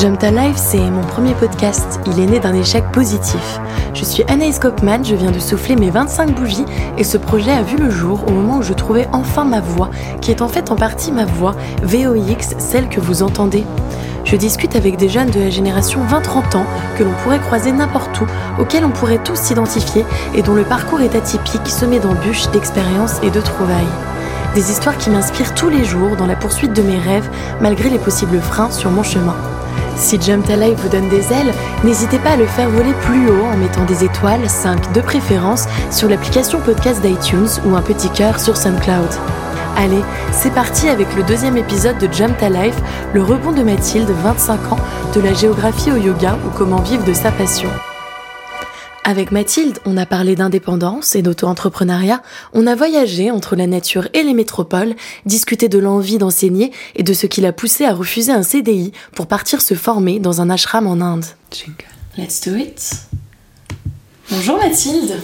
Jump to Life, c'est mon premier podcast. Il est né d'un échec positif. Je suis Anaïs Kopman, je viens de souffler mes 25 bougies et ce projet a vu le jour au moment où je trouvais enfin ma voix, qui est en fait en partie ma voix, VOX, celle que vous entendez. Je discute avec des jeunes de la génération 20-30 ans que l'on pourrait croiser n'importe où, auxquels on pourrait tous s'identifier et dont le parcours est atypique, semé d'embûches, d'expériences et de trouvailles. Des histoires qui m'inspirent tous les jours dans la poursuite de mes rêves, malgré les possibles freins sur mon chemin. Si Jump Life vous donne des ailes, n'hésitez pas à le faire voler plus haut en mettant des étoiles, 5 de préférence, sur l'application podcast d'iTunes ou un petit cœur sur SoundCloud. Allez, c'est parti avec le deuxième épisode de Jump Life, le rebond de Mathilde, 25 ans, de la géographie au yoga ou comment vivre de sa passion. Avec Mathilde, on a parlé d'indépendance et d'auto-entrepreneuriat, on a voyagé entre la nature et les métropoles, discuté de l'envie d'enseigner et de ce qui l'a poussé à refuser un CDI pour partir se former dans un ashram en Inde. Let's do it. Bonjour Mathilde.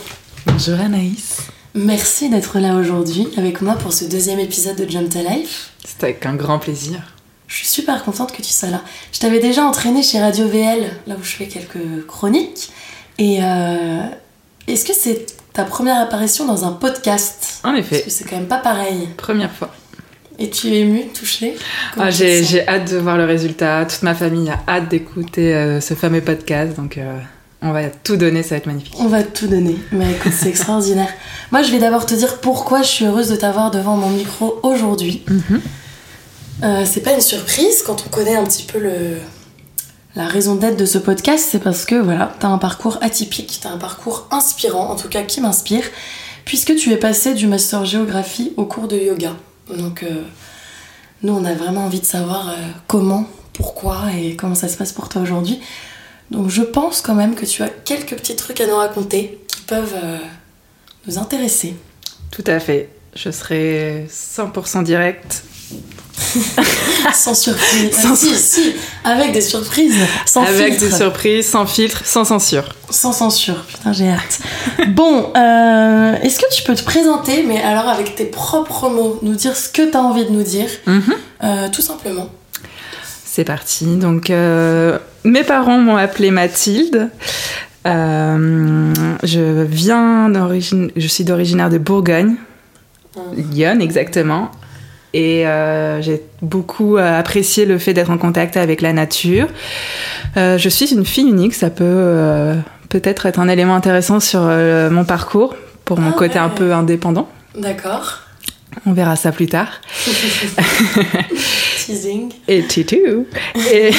Bonjour Anaïs. Merci d'être là aujourd'hui avec moi pour ce deuxième épisode de Jump to Life. C'est avec un grand plaisir. Je suis super contente que tu sois là. Je t'avais déjà entraîné chez Radio VL, là où je fais quelques chroniques. Et euh, est-ce que c'est ta première apparition dans un podcast? En effet. Parce que c'est quand même pas pareil. Première fois. Et tu es émue, touchée? Ah, J'ai hâte de voir le résultat. Toute ma famille a hâte d'écouter euh, ce fameux podcast. Donc euh, on va tout donner, ça va être magnifique. On va tout donner. Mais écoute, c'est extraordinaire. Moi, je vais d'abord te dire pourquoi je suis heureuse de t'avoir devant mon micro aujourd'hui. Mhm. c'est pas une surprise quand on connaît un petit peu le, la raison d'être de ce podcast, c'est parce que voilà, t'as un parcours atypique, t'as un parcours inspirant, en tout cas qui m'inspire, puisque tu es passé du master géographie au cours de yoga. Donc, euh, nous, on a vraiment envie de savoir euh, comment, pourquoi et comment ça se passe pour toi aujourd'hui. Donc, je pense quand même que tu as quelques petits trucs à nous raconter qui peuvent euh, nous intéresser. Tout à fait. Je serai 100% direct sans surprise. Sans si, si, avec des surprises. Sans avec des surprises, sans filtre, sans censure. Sans censure, putain, j'ai hâte. bon, euh, est-ce que tu peux te présenter, mais alors avec tes propres mots, nous dire ce que tu as envie de nous dire, mhm. euh, tout simplement C'est parti. Donc, euh, mes parents m'ont appelée Mathilde. je viens d'origine, je suis d'originaire de Bourgogne, mmh. Lyon exactement. Et euh, j'ai beaucoup euh, apprécié le fait d'être en contact avec la nature. Euh, je suis une fille unique, ça peut peut-être être un élément intéressant sur mon parcours pour mon ah côté un peu indépendant. D'accord. On verra ça plus tard. Teasing. Et tutu. Et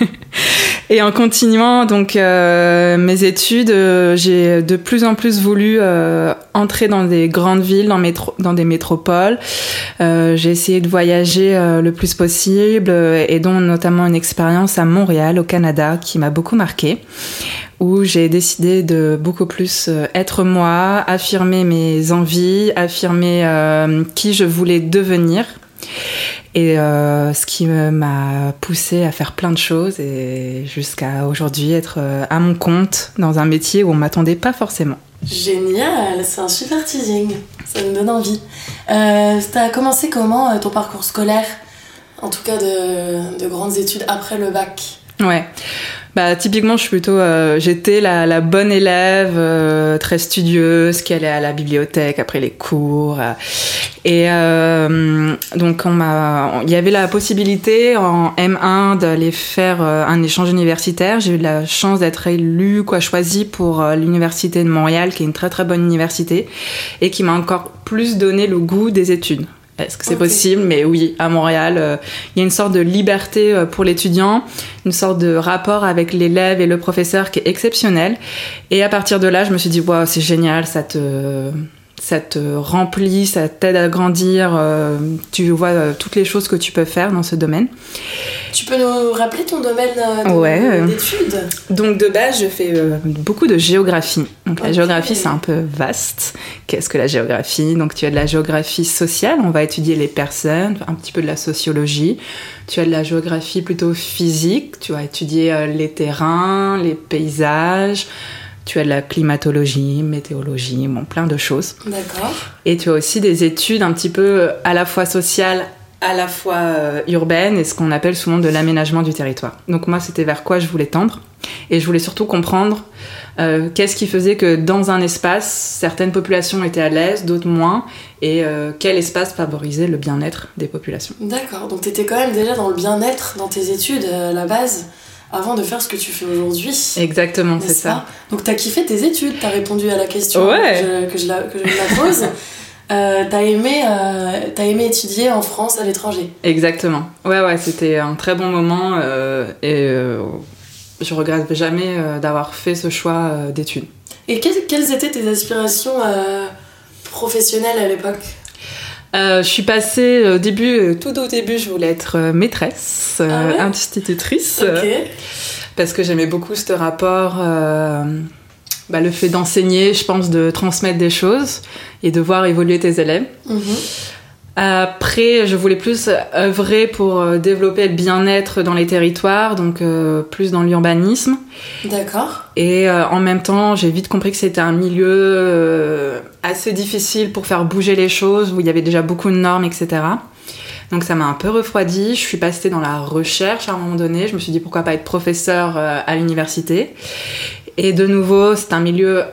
Et en continuant donc euh, mes études, euh, j'ai de plus en plus voulu euh, entrer dans des grandes villes, dans, dans des métropoles. j'ai essayé de voyager le plus possible et dont notamment une expérience à Montréal, au Canada, qui m'a beaucoup marqué où j'ai décidé de beaucoup plus être moi, affirmer mes envies, affirmer qui je voulais devenir et euh, ce qui m'a poussé à faire plein de choses et jusqu'à aujourd'hui être euh, à mon compte dans un métier où on m'attendait pas forcément. Génial, c'est un super teasing, ça me donne envie. Euh, T'as commencé comment euh, ton parcours scolaire? En tout cas de, de grandes études après le bac? Ouais. Bah typiquement, je suis plutôt, euh, j'étais la, la, bonne élève, euh, très studieuse, qui allait à la bibliothèque après les cours. Euh. et donc on m'a, il y avait la possibilité en M1 d'aller faire un échange universitaire. J'ai eu la chance d'être élue, quoi, choisie pour l'université de Montréal, qui est une très très bonne université et qui m'a encore plus donné le goût des études. Est-ce que c'est possible? Mais oui, à Montréal, euh, il y a une sorte de liberté euh, pour l'étudiant, une sorte de rapport avec l'élève et le professeur qui est exceptionnel. Et à partir de là, je me suis dit, waouh, c'est génial, ça te, ça te remplit, ça t'aide à grandir, euh, tu vois toutes les choses que tu peux faire dans ce domaine. Tu peux nous rappeler ton domaine d'études? Donc de base, je fais beaucoup de géographie. Donc la géographie, c'est un peu vaste. Qu'est-ce que la géographie? Donc tu as de la géographie sociale, on va étudier les personnes, un petit peu de la sociologie. Tu as de la géographie plutôt physique, tu vas étudier euh, les terrains, les paysages. Tu as de la climatologie, météorologie, bon, plein de choses. D'accord. Et tu as aussi des études un petit peu à la fois sociales à la fois euh, urbaine et ce qu'on appelle souvent de l'aménagement du territoire. Donc moi, c'était vers quoi je voulais tendre. Et je voulais surtout comprendre euh, qu'est-ce qui faisait que dans un espace, certaines populations étaient à l'aise, d'autres moins, et euh, quel espace favorisait le bien-être des populations. D'accord, donc tu étais quand même déjà dans le bien-être dans tes études à la base avant de faire ce que tu fais aujourd'hui. Exactement, c'est ça. Donc tu as kiffé tes études, tu as répondu à la question que, je, la, que je la pose. Euh, t'as aimé, euh, aimé étudier en France, à l'étranger. Exactement. Ouais, ouais, c'était un très bon moment euh, et je regrette jamais d'avoir fait ce choix d'études. Et quelles, étaient tes aspirations professionnelles à l'époque? Je suis passée au début, tout au début, je voulais être maîtresse, ah institutrice, parce que j'aimais beaucoup ce rapport bah, le fait d'enseigner, je pense, de transmettre des choses et de voir évoluer tes élèves. Mhm. Après, je voulais plus œuvrer pour euh, développer le bien-être dans les territoires, donc euh, plus dans l'urbanisme. D'accord. Et euh, en même temps, j'ai vite compris que c'était un milieu assez difficile pour faire bouger les choses, où il y avait déjà beaucoup de normes, etc. Donc ça m'a un peu refroidi. Je suis passée dans la recherche à un moment donné. Je me suis dit pourquoi pas être professeur à l'université. Et de nouveau, c'est un milieu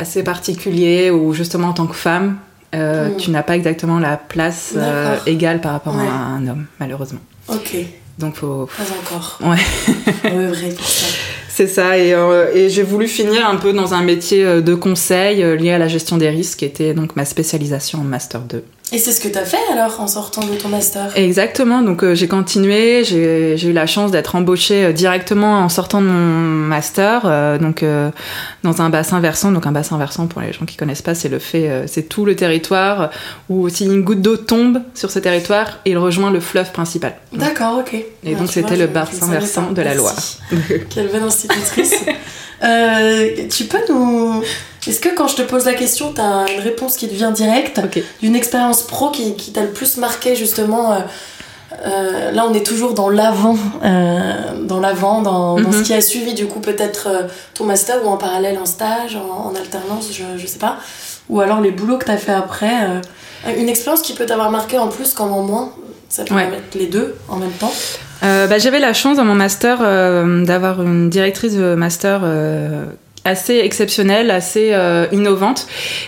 assez particulier où justement en tant que femme, euh, hmm. tu n'as pas exactement la place euh, égale par rapport à un homme, malheureusement. Ok. Donc faut. Pas encore. Ouais. ouais, vrai ça. C'est ça, et, euh, et j'ai voulu finir un peu dans un métier de conseil lié à la gestion des risques, qui était donc ma spécialisation en Master 2. Et c'est ce que tu as fait alors en sortant de ton master? Exactement, donc euh, j'ai continué, j'ai eu la chance d'être embauchée euh, directement en sortant de mon master, euh, donc dans un bassin versant. Donc un bassin versant, pour les gens qui connaissent pas, c'est le fait, c'est tout le territoire où si une goutte d'eau tombe sur ce territoire, il rejoint le fleuve principal. D'accord, ok. Et donc c'était le bassin versant de la Loire. Quelle belle institutrice Tu peux nous est-ce que quand je te pose la question, tu as une réponse qui te vient directe d'une expérience pro qui, qui t'a le plus marqué justement euh, euh, là, on est toujours dans l'avant, euh, dans l'avant, dans, ce mhm. qui a suivi du coup peut-être ton master ou en parallèle en stage, en, alternance, je, je sais pas. Ou alors les boulots que tu as fait après. une expérience qui peut t'avoir marqué en plus comme en moins. Ça peut mettre les deux en même temps. Bah, J'avais la chance dans mon master d'avoir une directrice de master assez exceptionnelle, assez euh, innovante.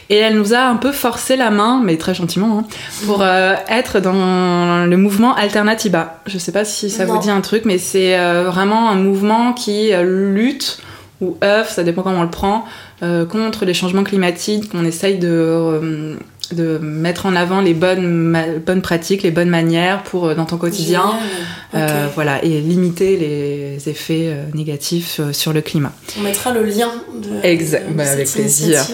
Et elle nous a un peu forcé la main, mais très gentiment, hein, pour euh, être dans le mouvement Alternativa. Je sais pas si ça vous dit un truc, mais c'est euh, vraiment un mouvement qui lutte ou œuvre, ça dépend comment on le prend, contre les changements climatiques, qu'on essaye de de mettre en avant les bonnes, bonnes pratiques, les bonnes manières pour euh, dans ton quotidien, euh, voilà, et limiter les effets euh, négatifs sur le climat. On mettra le lien de, exact, bah, avec plaisir.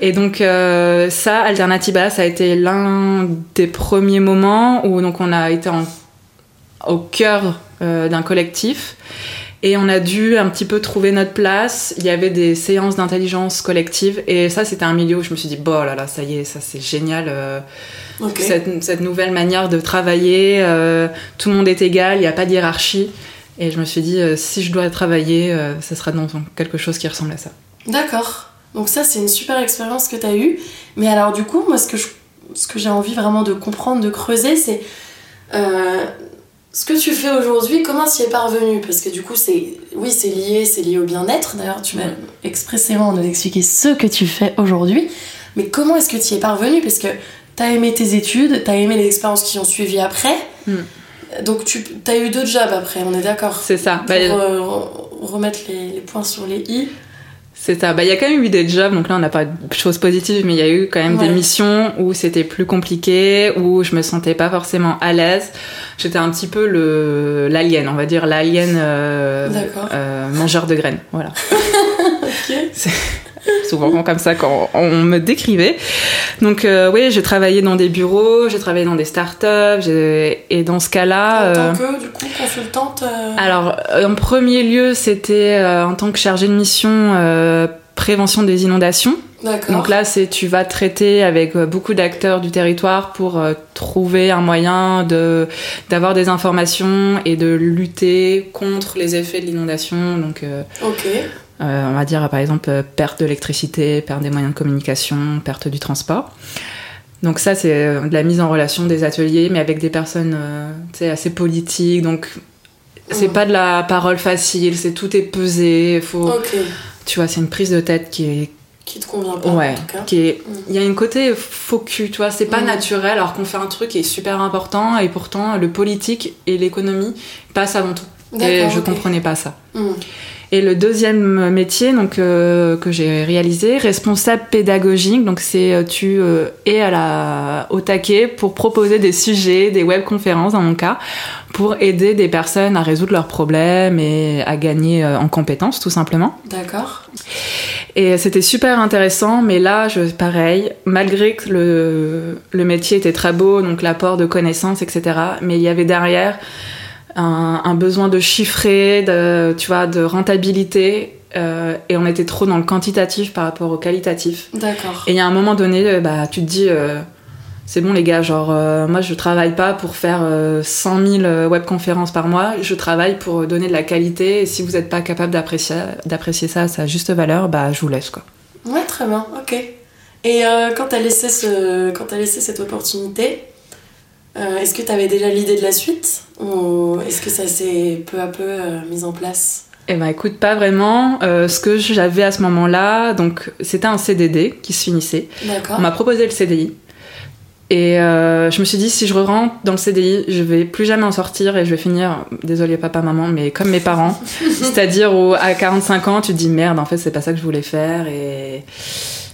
Et donc ça, Alternativa, ça a été l'un des premiers moments où donc on a été au cœur d'un collectif et on a dû un petit peu trouver notre place. Il y avait des séances d'intelligence collective. Et ça, c'était un milieu où je me suis dit, bon, là là, ça y est, ça c'est génial. Euh, cette, nouvelle manière de travailler, euh, tout le monde est égal, il n'y a pas de hiérarchie. Et je me suis dit, euh, si je dois travailler, ce sera dans quelque chose qui ressemble à ça. D'accord. Donc ça, c'est une super expérience que tu as eue. Mais alors, du coup, moi, ce que, ce que j'ai envie vraiment de comprendre, de creuser, c'est ce que tu fais aujourd'hui, comment tu y es parvenu? Parce que du coup, c'est oui, c'est lié, c'est lié au bien-être. D'ailleurs, tu vas expressément nous expliquer ce que tu fais aujourd'hui. Mais comment est-ce que tu y es parvenu? Parce que tu as aimé tes études, tu as aimé les expériences qui ont suivi après. Hmm. Donc, tu as eu deux jobs après, on est d'accord? C'est ça. Pour bah, euh, remettre les, les points sur les i. C'est ça. Bah, il y a quand même eu des jobs, donc là on n'a pas de choses positives, mais il y a eu quand même des missions où c'était plus compliqué, où je me sentais pas forcément à l'aise. J'étais un petit peu le l'alien, on va dire l'alien euh, euh, mangeur de graines, voilà. ok souvent comme ça quand on me décrivait. Donc euh, oui, j'ai travaillé dans des bureaux, j'ai travaillé dans des startups, et dans ce cas-là... En tant euh, que, du coup, consultante euh, Alors, en premier lieu, c'était en tant que chargée de mission prévention des inondations. Donc là, c'est tu vas traiter avec beaucoup d'acteurs du territoire pour trouver un moyen de d'avoir des informations et de lutter contre les effets de l'inondation. Donc ok. Euh, on va dire par exemple perte d'électricité, perte des moyens de communication, perte du transport. Donc ça, c'est euh, de la mise en relation des ateliers, mais avec des personnes euh, assez politiques. Donc c'est Mm. pas de la parole facile, c'est tout est pesé. Faut, tu vois, c'est une prise de tête qui est, Qui te convient pas, ouais, en tout cas. qui est. Mm. Il y a une côté faux cul, tu vois. C'est pas Mm. naturel, alors qu'on fait un truc qui est super important, et pourtant le politique et l'économie passent avant tout. Et je ok. comprenais pas ça. Mm. Et le deuxième métier donc euh, que j'ai réalisé, responsable pédagogique, donc c'est euh, tu euh, es à la au taquet pour proposer des sujets, des webconférences dans mon cas, pour aider des personnes à résoudre leurs problèmes et à gagner en compétences tout simplement. D'accord. Et c'était super intéressant, mais là, je, pareil, malgré que le, le métier était très beau, donc l'apport de connaissances, etc., mais il y avait derrière un, un besoin de chiffrer, de, tu vois, de rentabilité, euh, et on était trop dans le quantitatif par rapport au qualitatif. D'accord. Et il y a un moment donné, euh, bah, tu te dis, euh, c'est bon les gars, genre, euh, moi je travaille pas pour faire euh, 100 000 euh, webconférences par mois, je travaille pour donner de la qualité, et si vous n'êtes pas capable d'apprécier, ça à sa juste valeur, bah je vous laisse quoi. Ouais, très bien, ok. Et quand t'as laissé, ce... quand t'as laissé cette opportunité, euh, est-ce que t'avais déjà l'idée de la suite Ou est-ce que ça s'est peu à peu euh, mis en place? Eh ben écoute, pas vraiment. Euh, ce que j'avais à ce moment-là, donc c'était un CDD qui se finissait. D'accord. On m'a proposé le CDI. Et je me suis dit, si je rentre dans le CDI, je vais plus jamais en sortir et je vais finir, désolé papa, maman, mais comme mes parents. C'est-à-dire où à 45 ans, tu te dis merde, en fait, c'est pas ça que je voulais faire et,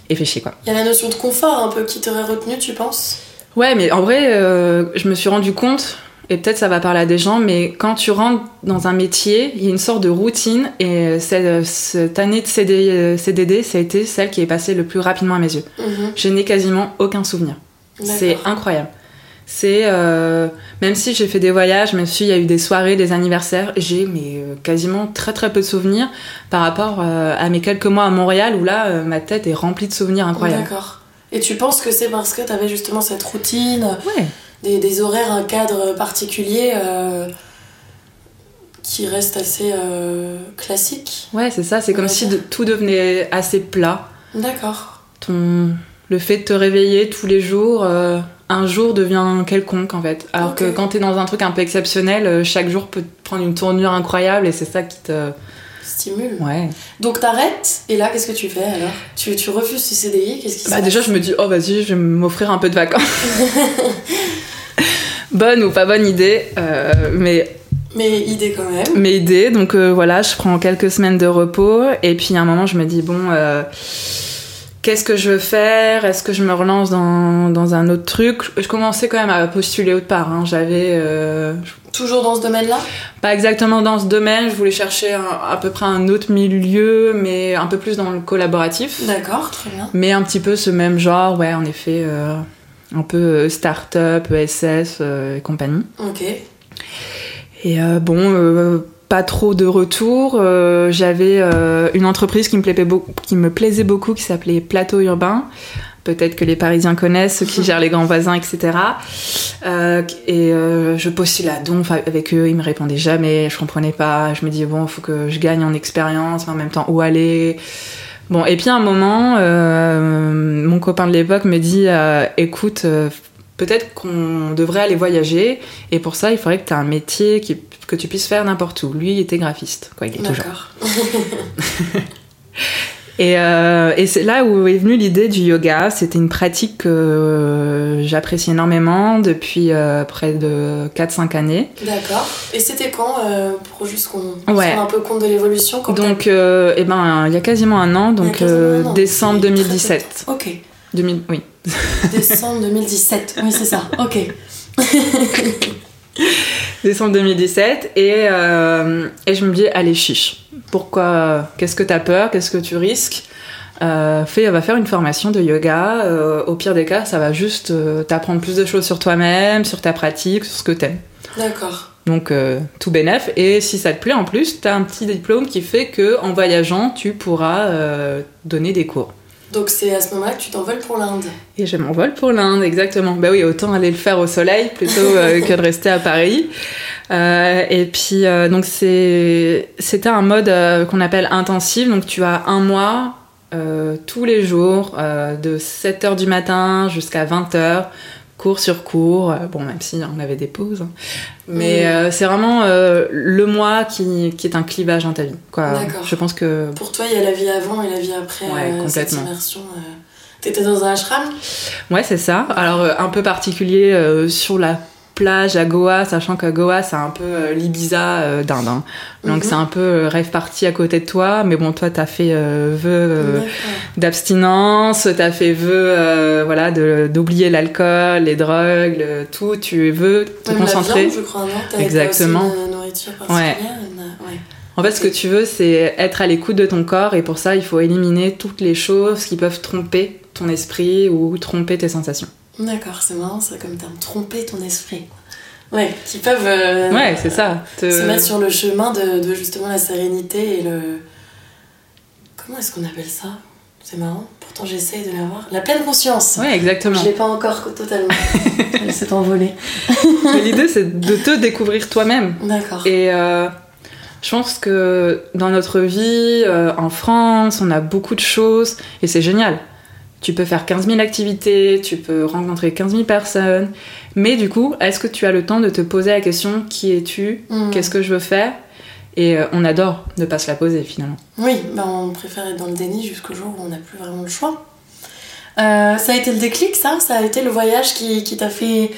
et fais chier quoi. Il y a la notion de confort un peu qui t'aurait retenu, tu penses? Ouais, mais en vrai, euh, je me suis rendu compte, et peut-être ça va parler à des gens, mais quand tu rentres dans un métier, il y a une sorte de routine, et cette, cette année de CD, euh, CDD, ça a été celle qui est passée le plus rapidement à mes yeux. Mhm. Je n'ai quasiment aucun souvenir. C'est incroyable. C'est euh, même si j'ai fait des voyages, même s'il y a eu des soirées, des anniversaires, j'ai mais euh, quasiment très très peu de souvenirs par rapport euh, à mes quelques mois à Montréal où là euh, ma tête est remplie de souvenirs incroyables. D'accord. Et tu penses que c'est parce que t'avais justement cette routine, Ouais. des, des horaires, un cadre particulier euh, qui reste assez euh, classique Ouais, c'est ça. C'est comme si de- tout devenait assez plat. D'accord. ton le fait de te réveiller tous les jours euh, un jour devient quelconque en fait alors que quand t'es dans un truc un peu exceptionnel chaque jour peut prendre une tournure incroyable et c'est ça qui te Stimule. ouais Donc t'arrêtes, et là qu'est-ce que tu fais alors? Tu, tu refuses ce CDI, qu'est-ce qui se bah passe? déjà je me dis oh vas-y je vais m'offrir un peu de vacances bonne ou pas bonne idée euh, mais Mais idée quand même. mes idées. Donc euh, voilà, je prends quelques semaines de repos et puis à un moment je me dis bon, euh, qu'est-ce que je veux faire? Est-ce que je me relance dans, dans un autre truc? Je commençais quand même à postuler autre part. hein. J'avais euh, Toujours dans ce domaine-là pas exactement dans ce domaine. Je voulais chercher un- à peu près un autre milieu, mais un peu plus dans le collaboratif. D'accord, très bien. Mais un petit peu ce même genre, ouais, en effet, euh, un peu euh, start-up, ESS euh, et compagnie. Ok. Et euh, bon, pas trop de retour. J'avais une entreprise qui me, plaisait beaucoup, qui me plaisait beaucoup, qui s'appelait Plateau Urbain. Peut-être que les Parisiens connaissent, ceux qui gèrent les grands voisins, etc. Euh, et euh, je postule à Donf avec eux, ils me répondaient jamais, je comprenais pas. Je me dis bon, faut que je gagne en expérience, mais en même temps où aller? Bon, et puis à un moment, euh, mon copain de l'époque me dit euh, écoute, euh, peut-être qu'on devrait aller voyager, et pour ça, il faudrait que tu aies un métier qui, que tu puisses faire n'importe où. Lui, il était graphiste, quoi, il est toujours. Et, euh, et c'est là où est venue l'idée du yoga. C'était une pratique que j'apprécie énormément depuis euh, près de 4-5 années. D'accord. Et c'était quand euh, Pour juste qu'on Ouais. un peu compte de l'évolution Donc, euh, eh ben, il y a quasiment un an, donc un an. décembre Très, très 2017. t'as- Ok. 2000, oui. Décembre 2017. Oui, c'est ça. Ok. décembre 2017 et, euh, et je me dis allez chiche. Pourquoi qu'est-ce que t'as peur? Qu'est-ce que tu risques? Euh, fais, va faire une formation de yoga. Euh, au pire des cas ça va juste euh, t'apprendre plus de choses sur toi-même sur ta pratique sur ce que t'aimes. D'accord. donc tout bénef. Et si ça te plaît en plus t'as un petit diplôme qui fait que en voyageant tu pourras donner des cours Donc c'est à ce moment-là que tu t'envoles pour l'Inde. et je m'envole pour l'Inde, exactement. Bah oui, autant aller le faire au soleil plutôt euh, que de rester à Paris. Euh, et puis, euh, donc c'est, c'était un mode qu'on appelle intensif. Donc tu as un mois tous les jours, de 7h du matin jusqu'à 20h, cours sur cours, bon, même si on avait des pauses. hein. Mais euh, c'est vraiment euh, le mois qui, qui est un clivage dans ta vie. Quoi. D'accord. Je pense que. Pour toi, il y a la vie avant et la vie après Ouais, euh, cette immersion. euh. T'étais dans un ashram? Ouais, c'est ça. Alors, euh, un peu particulier euh, sur la plage à Goa, sachant qu'à Goa, c'est un peu euh, l'Ibiza euh, d'Inde. hein. Donc, Mhm. c'est un peu euh, rêve party à côté de toi. Mais bon, toi, t'as fait euh, vœu euh, d'abstinence, t'as fait vœu voilà, d'oublier l'alcool, les drogues, le- tout. Tu veux te Même la concentrer. viande, je crois, non? Exactement. aussi une nourriture particulière une- ouais. En fait, ce que tu veux, c'est être à l'écoute de ton corps, et pour ça, il faut éliminer toutes les choses qui peuvent tromper ton esprit ou tromper tes sensations. D'accord, c'est marrant, ça comme terme. Tromper ton esprit. Ouais, qui peuvent euh, Ouais, c'est ça. Te- se mettre sur le chemin de, de justement la sérénité et le. Comment est-ce qu'on appelle ça? C'est marrant. Pourtant, j'essaye de l'avoir. La pleine conscience. Ouais, exactement. Je l'ai pas encore totalement. Elle s'est envolée. Mais L'idée, c'est de te découvrir toi-même. D'accord. Et euh, je pense que dans notre vie, euh, en France, on a beaucoup de choses, et c'est génial. Tu peux faire 15 000 activités, tu peux rencontrer 15 000 personnes, mais du coup, est-ce que tu as le temps de te poser la question qui es-tu Hmm. Qu'est-ce que je veux faire? Et euh, on adore ne pas se la poser finalement. Oui, bah on préfère être dans le déni jusqu'au jour où on n'a plus vraiment le choix. Euh, ça a été le déclic, ça Ça a été le voyage qui, qui t'a fait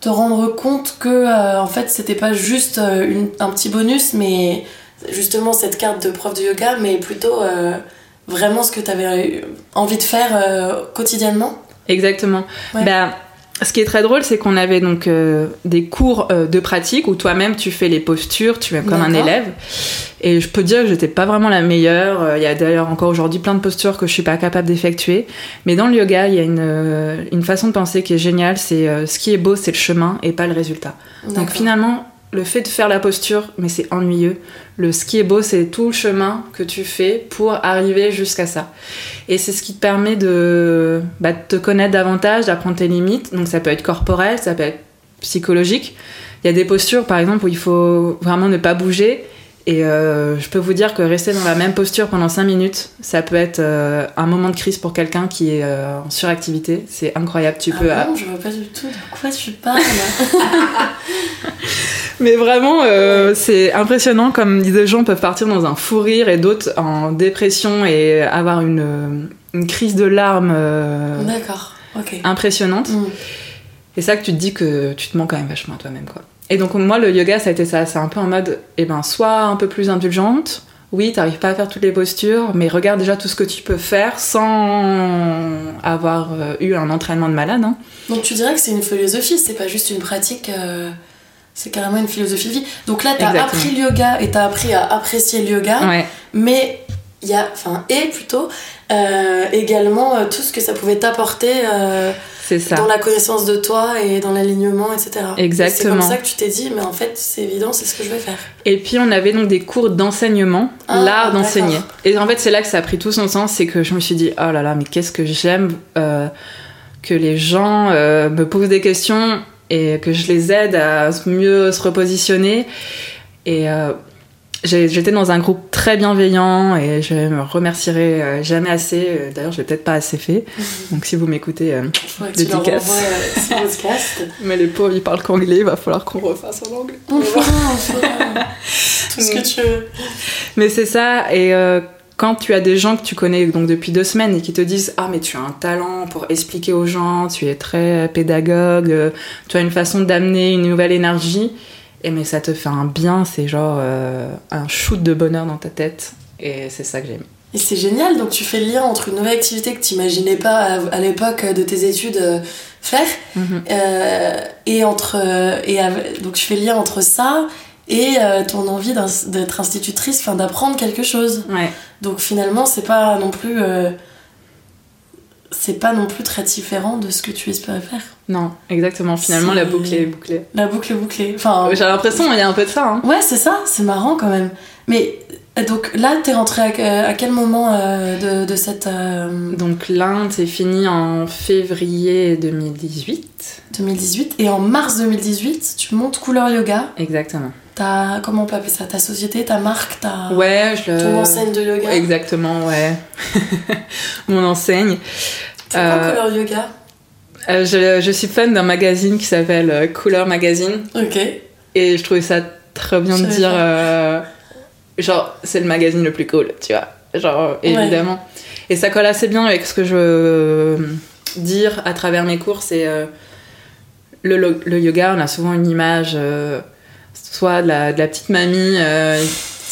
te rendre compte que, euh, en fait, c'était pas juste une- un petit bonus, mais justement cette carte de prof de yoga, mais plutôt vraiment ce que t'avais envie de faire euh, quotidiennement? Exactement. Ouais. Bah, ce qui est très drôle, c'est qu'on avait donc euh, des cours euh, de pratique où toi-même tu fais les postures, tu es comme un élève. Et je peux dire que j'étais pas vraiment la meilleure. Euh, Il y a d'ailleurs encore aujourd'hui plein de postures que je suis pas capable d'effectuer. Mais dans le yoga, il y a une, euh, une façon de penser qui est géniale. C'est euh, ce qui est beau, c'est le chemin et pas le résultat. Donc finalement, le fait de faire la posture, mais c'est ennuyeux. Le ce qui est beau, c'est tout le chemin que tu fais pour arriver jusqu'à ça. Et c'est ce qui te permet de, bah, de te connaître davantage, d'apprendre tes limites. Donc ça peut être corporel, ça peut être psychologique. Il y a des postures, par exemple, où il faut vraiment ne pas bouger. Et euh, je peux vous dire que rester dans la même posture pendant 5 minutes, ça peut être euh, un moment de crise pour quelqu'un qui est euh, en suractivité. C'est incroyable. Tu Ah peux, bon, je vois pas du tout de quoi tu parles. Mais vraiment, euh, c'est impressionnant comme des gens peuvent partir dans un fou rire et d'autres en dépression et avoir une, euh, une crise de larmes euh, D'accord, ok. impressionnante. Hmm. Et ça que tu te dis que tu te mens quand même vachement à toi-même, quoi. Et donc moi, le yoga, ça a été ça. C'est un peu en mode, eh ben, soit un peu plus indulgente. Oui, t'arrives pas à faire toutes les postures, mais regarde déjà tout ce que tu peux faire sans avoir eu un entraînement de malade. hein. Donc tu dirais que c'est une philosophie, c'est pas juste une pratique, euh, c'est carrément une philosophie de vie. Donc là, t'as appris le yoga et t'as appris à apprécier le yoga, Ouais, mais il y a, enfin, et plutôt, euh, également euh, tout ce que ça pouvait t'apporter euh, dans la connaissance de toi et dans l'alignement, etc. Et Exactement. C'est comme ça que tu t'es dit, mais en fait, c'est évident, c'est ce que je vais faire. Et puis on avait donc des cours d'enseignement, Ah, l'art d'enseigner. Et en fait c'est là que ça a pris tout son sens, c'est que je me suis dit oh là là mais qu'est-ce que j'aime que les gens me posent des questions et que je les aide à mieux se repositionner. Et euh, j'étais dans un groupe très bienveillant et je me remercierai euh, jamais assez. Euh, D'ailleurs je l'ai peut-être pas assez fait. Donc si vous m'écoutez, euh, tu leur Dédicace. euh, podcast. mais les pauvres ils parlent qu'anglais, il va falloir qu'on refasse en anglais. Enfin, enfin, tout ce que tu veux. Mais c'est ça, et quand tu as des gens que tu connais donc depuis deux semaines et qui te disent Ah, mais tu as un talent pour expliquer aux gens, tu es très pédagogue, euh, tu as une façon d'amener une nouvelle énergie, et mais ça te fait un bien, c'est genre euh, un shoot de bonheur dans ta tête, et c'est ça que j'aime. Et c'est génial, donc tu fais le lien entre une nouvelle activité que tu n'imaginais pas à, l'époque de tes études euh, faire, Mhm. euh, et entre euh, et donc tu fais le lien entre ça et euh, ton envie d'être institutrice, enfin d'apprendre quelque chose. Ouais, Donc finalement, c'est pas non plus euh, c'est pas non plus très différent de ce que tu espérais faire. non, exactement, finalement la boucle est bouclée. La boucle est bouclée. Enfin, J'ai l'impression qu'il y a un peu de ça, hein. Ouais, c'est ça, c'est marrant quand même. Mais donc là, t'es rentré à, à, quel moment euh, de, de, cette. Euh, donc l'Inde, c'est fini en février 2018. 2018. Et en mars 2018, tu montes Couleur Yoga. Exactement. Ta, comment on peut appeler ça? Ta société, ta marque, ta. Ouais, je Ton enseigne de yoga? Exactement, ouais. Mon enseigne. C'est quoi euh, Couleur Yoga? je, je, suis fan d'un magazine qui s'appelle Couleur Magazine. Ok. Et je trouvais ça très bien de dire genre, c'est le magazine le plus cool, tu vois. Genre, évidemment. Et ça colle assez bien avec ce que je veux dire à travers mes cours, c'est euh, le, le, yoga, on a souvent une image, euh, soit de la, de la, petite mamie, euh,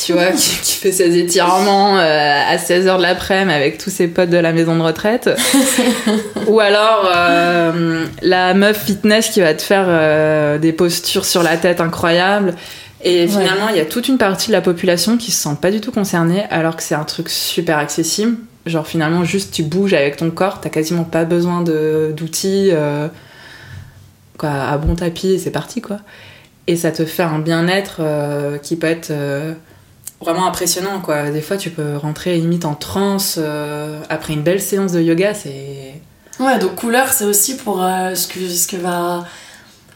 tu vois, qui, fait ses étirements à 16h de l'après-midi avec tous ses potes de la maison de retraite. Ou alors la meuf fitness qui va te faire des postures sur la tête incroyables. Et finalement, il y a toute une partie de la population qui se sent pas du tout concernée, alors que c'est un truc super accessible. Genre finalement, juste tu bouges avec ton corps, t'as quasiment pas besoin d'outils, euh, quoi, à bon tapis et c'est parti quoi. Et ça te fait un bien-être euh, qui peut être euh, vraiment impressionnant quoi. Des fois, tu peux rentrer limite en transe après une belle séance de yoga, c'est. Ouais, donc couleur, c'est aussi pour ce que ce que va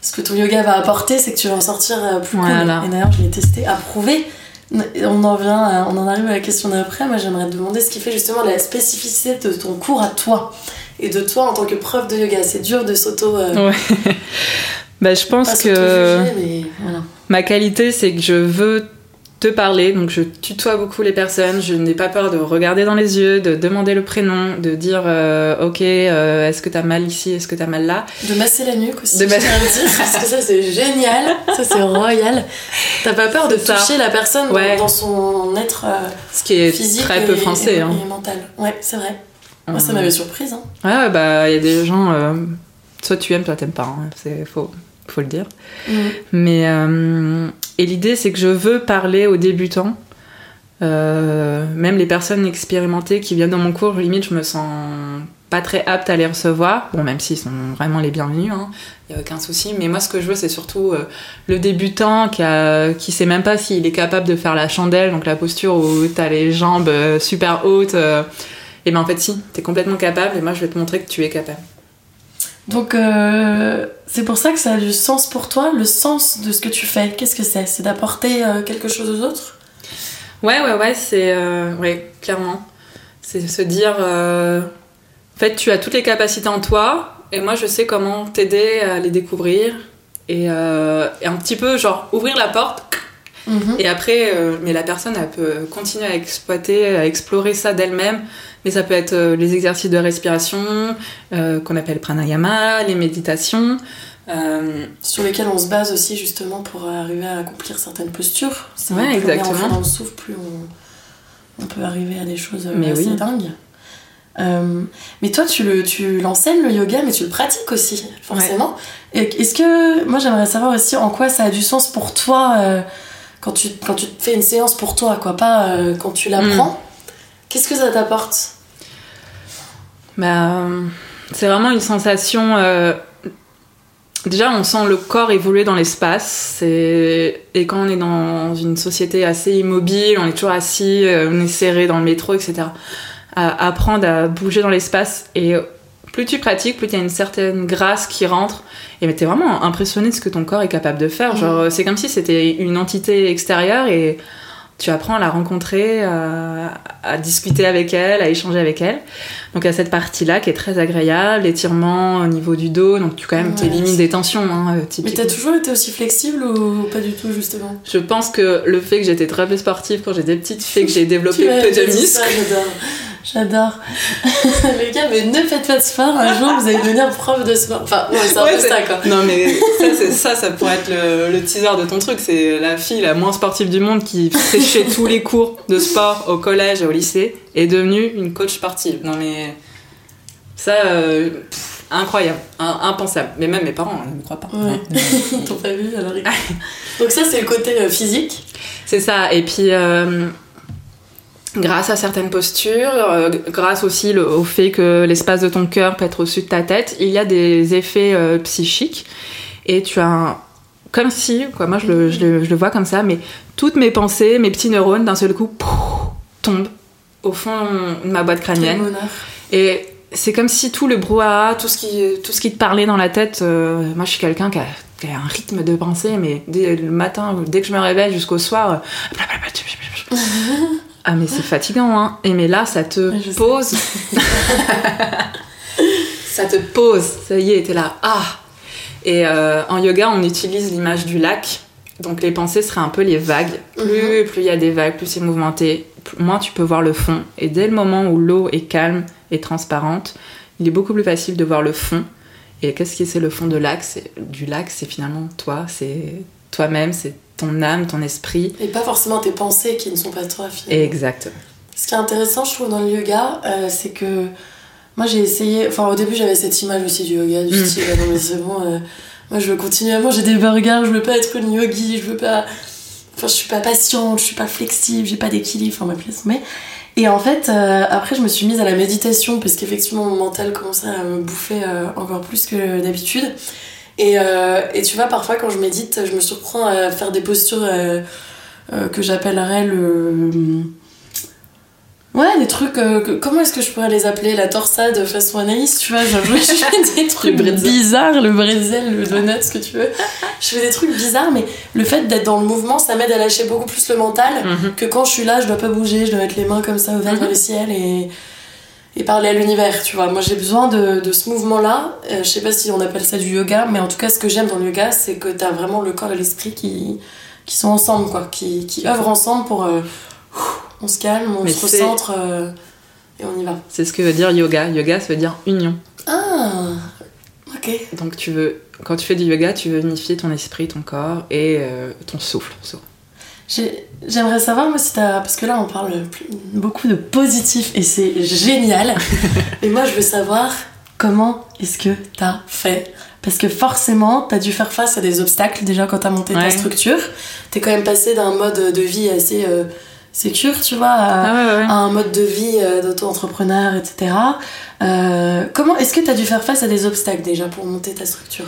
ce que ton yoga va apporter, c'est que tu vas en sortir euh, plus cool. Et d'ailleurs, je l'ai testé, approuvé. On en, vient on en arrive à la question d'après. Moi, j'aimerais te demander ce qui fait justement la spécificité de ton cours à toi et de toi en tant que prof de yoga. C'est dur de s'auto. Euh, ouais. bah, je pense que ma qualité, c'est que je veux parler. Donc je tutoie beaucoup les personnes. Je n'ai pas peur de regarder dans les yeux, de demander le prénom, de dire euh, ok, euh, est-ce que t'as mal ici, est-ce que t'as mal là? De masser la nuque aussi. De masser parce que ça c'est génial, ça c'est royal. T'as pas peur de toucher la personne dans, son être euh, Ce qui est physique très peu français. Et, hein. mental. Ouais, c'est vrai. Moi ça m'avait surprise. Hein. Ouais, bah il y a des gens. soit tu aimes, soit t'aimes pas. Hein. C'est faux faut le dire. Mm. Mais euh, et l'idée c'est que je veux parler aux débutants, euh, même les personnes expérimentées qui viennent dans mon cours. Limite, je me sens pas très apte à les recevoir. Bon, même s'ils sont vraiment les bienvenus, il hein, y a aucun souci. Mais moi, ce que je veux, c'est surtout euh, le débutant qui a, qui sait même pas s'il est capable de faire la chandelle, donc la posture où t'as les jambes super hautes. et ben en fait, si, t'es complètement capable. Et moi, je vais te montrer que tu es capable. Donc euh, c'est pour ça que ça a du sens pour toi, le sens de ce que tu fais. Qu'est-ce que c'est? C'est d'apporter euh, quelque chose aux autres? Ouais, ouais, ouais, c'est... Euh, ouais, clairement. C'est se dire... en fait, tu as toutes les capacités en toi, et moi, je sais comment t'aider à les découvrir. Et, et, un petit peu, genre, ouvrir la porte. Mhm. Et après, mais la personne, elle peut continuer à exploiter, à explorer ça d'elle-même mais ça peut être euh, les exercices de respiration euh, qu'on appelle pranayama, les méditations. Euh, Sur lesquels on se base aussi justement pour arriver à accomplir certaines postures. C'est ouais, exactement. Plus on dans le souffle, plus on, peut arriver à des choses mais assez dingues. mais toi, tu, le, tu l'enseignes le yoga, mais tu le pratiques aussi, forcément. Est-ce que, moi j'aimerais savoir aussi en quoi ça a du sens pour toi quand, tu, quand tu fais une séance pour toi, quoi, pas quand tu l'apprends. Mm. Qu'est-ce que ça t'apporte? Bah, C'est vraiment une sensation. Euh, déjà, on sent le corps évoluer dans l'espace. Et quand on est dans une société assez immobile, on est toujours assis, euh, on est serré dans le métro, etc. À apprendre à bouger dans l'espace. Et plus tu pratiques, plus il y a une certaine grâce qui rentre. Et t'es vraiment impressionné de ce que ton corps est capable de faire. Genre, c'est comme si c'était une entité extérieure et tu apprends à la rencontrer, à, discuter avec elle, à échanger avec elle. Donc il y a cette partie-là qui est très agréable, l'étirement au niveau du dos, donc tu quand même ouais, des tensions. Hein, Mais t'as toujours été aussi flexible ou pas du tout justement? Je pense que le fait que j'étais très peu sportive quand j'étais petite fait que j'ai développé peu de muscles. J'adore. les gars, mais ne faites pas de sport. Un jour, vous allez devenir prof de sport. Enfin, ouais, c'est un peu ça, quoi. Non, mais ça, ça, ça pourrait être le, le teaser de ton truc. C'est la fille la moins sportive du monde qui séchait tous les cours de sport au collège et au lycée est devenue une coach sportive. Non, mais ça, euh, incroyable, impensable. Mais même mes parents ne me croient pas. Ouais. Ils t'ont pas vu alors. Donc ça, c'est le côté euh, physique. C'est ça. Et puis. Euh, grâce à certaines postures, euh, grâce aussi au fait que l'espace de ton cœur peut être au-dessus de ta tête, il y a des effets euh, psychiques et tu as un, comme si, quoi, moi je le, je, le, vois comme ça, mais toutes mes pensées, mes petits neurones, d'un seul coup, pouf, tombent au fond de ma boîte crânienne. Et c'est comme si tout le brouhaha, tout ce qui, tout ce qui te parlait dans la tête, euh, moi je suis quelqu'un qui a, qui a un rythme de pensée, mais dès le matin, dès que je me réveille jusqu'au soir, ah mais c'est fatigant, hein. Et mais là, ça te je pose, ça te pose, ça y est, t'es là, ah. Et euh, en yoga, on utilise l'image du lac, donc les pensées seraient un peu les vagues. Plus plus il y a des vagues, plus c'est mouvementé, plus- moins tu peux voir le fond. Et dès le moment où l'eau est calme et transparente, il est beaucoup plus facile de voir le fond. Et qu'est-ce que c'est le fond de lac? Du lac, c'est finalement toi, c'est toi-même, c'est ton âme, ton esprit. Et pas forcément tes pensées qui ne sont pas toi, finalement. Exact. Ce qui est intéressant, je trouve, dans le yoga, euh, c'est que moi j'ai essayé. Enfin, au début, j'avais cette image aussi du yoga, du Mm. style, ah non, mais c'est bon, euh, moi je veux continuer à manger des burgers, je veux pas être une yogi, je veux pas. Enfin, je suis pas patiente, je suis pas flexible, j'ai pas d'équilibre, enfin, bref, laisse tomber. Et en fait, euh, après, je me suis mise à la méditation parce qu'effectivement, mon mental commençait à me bouffer euh, encore plus que d'habitude. Et, euh, et tu vois, parfois, quand je médite, je me surprends à faire des postures euh, euh, que j'appellerais le. Ouais, des trucs. que- comment est-ce que je pourrais les appeler? La torsade façon Anaïs, tu vois genre, Je fais des trucs bizarres, le bretzel, le donut, ce que tu veux. Je fais des trucs bizarres, mais le fait d'être dans le mouvement, ça m'aide à lâcher beaucoup plus le mental Mhm. que quand je suis là, je dois pas bouger, je dois mettre les mains comme ça ouvertes vers le ciel et, et parler à l'univers, tu vois. Moi, j'ai besoin de, de ce mouvement-là. Euh, je sais pas si on appelle ça du yoga, mais en tout cas, ce que j'aime dans le yoga, c'est que t'as vraiment le corps et l'esprit qui, qui sont ensemble, quoi, qui, qui œuvrent ensemble pour. euh, on se calme, on Mais se recentre euh, et on y va. C'est ce que veut dire yoga. Yoga, ça veut dire union. Ah, ok. Donc tu veux, quand tu fais du yoga, tu veux unifier ton esprit, ton corps et ton souffle. J'aimerais savoir, moi, si t'as. Parce que là, on parle beaucoup de positif et c'est génial. et moi, je veux savoir comment est-ce que t'as fait Parce que forcément, t'as dû faire face à des obstacles déjà quand t'as monté ta structure. T'es quand même passé d'un mode de vie assez euh, sécure, tu vois, à, Ah ouais, ouais, ouais. à un mode de vie euh, d'auto-entrepreneur, etc. Euh, comment est-ce que t'as dû faire face à des obstacles déjà pour monter ta structure?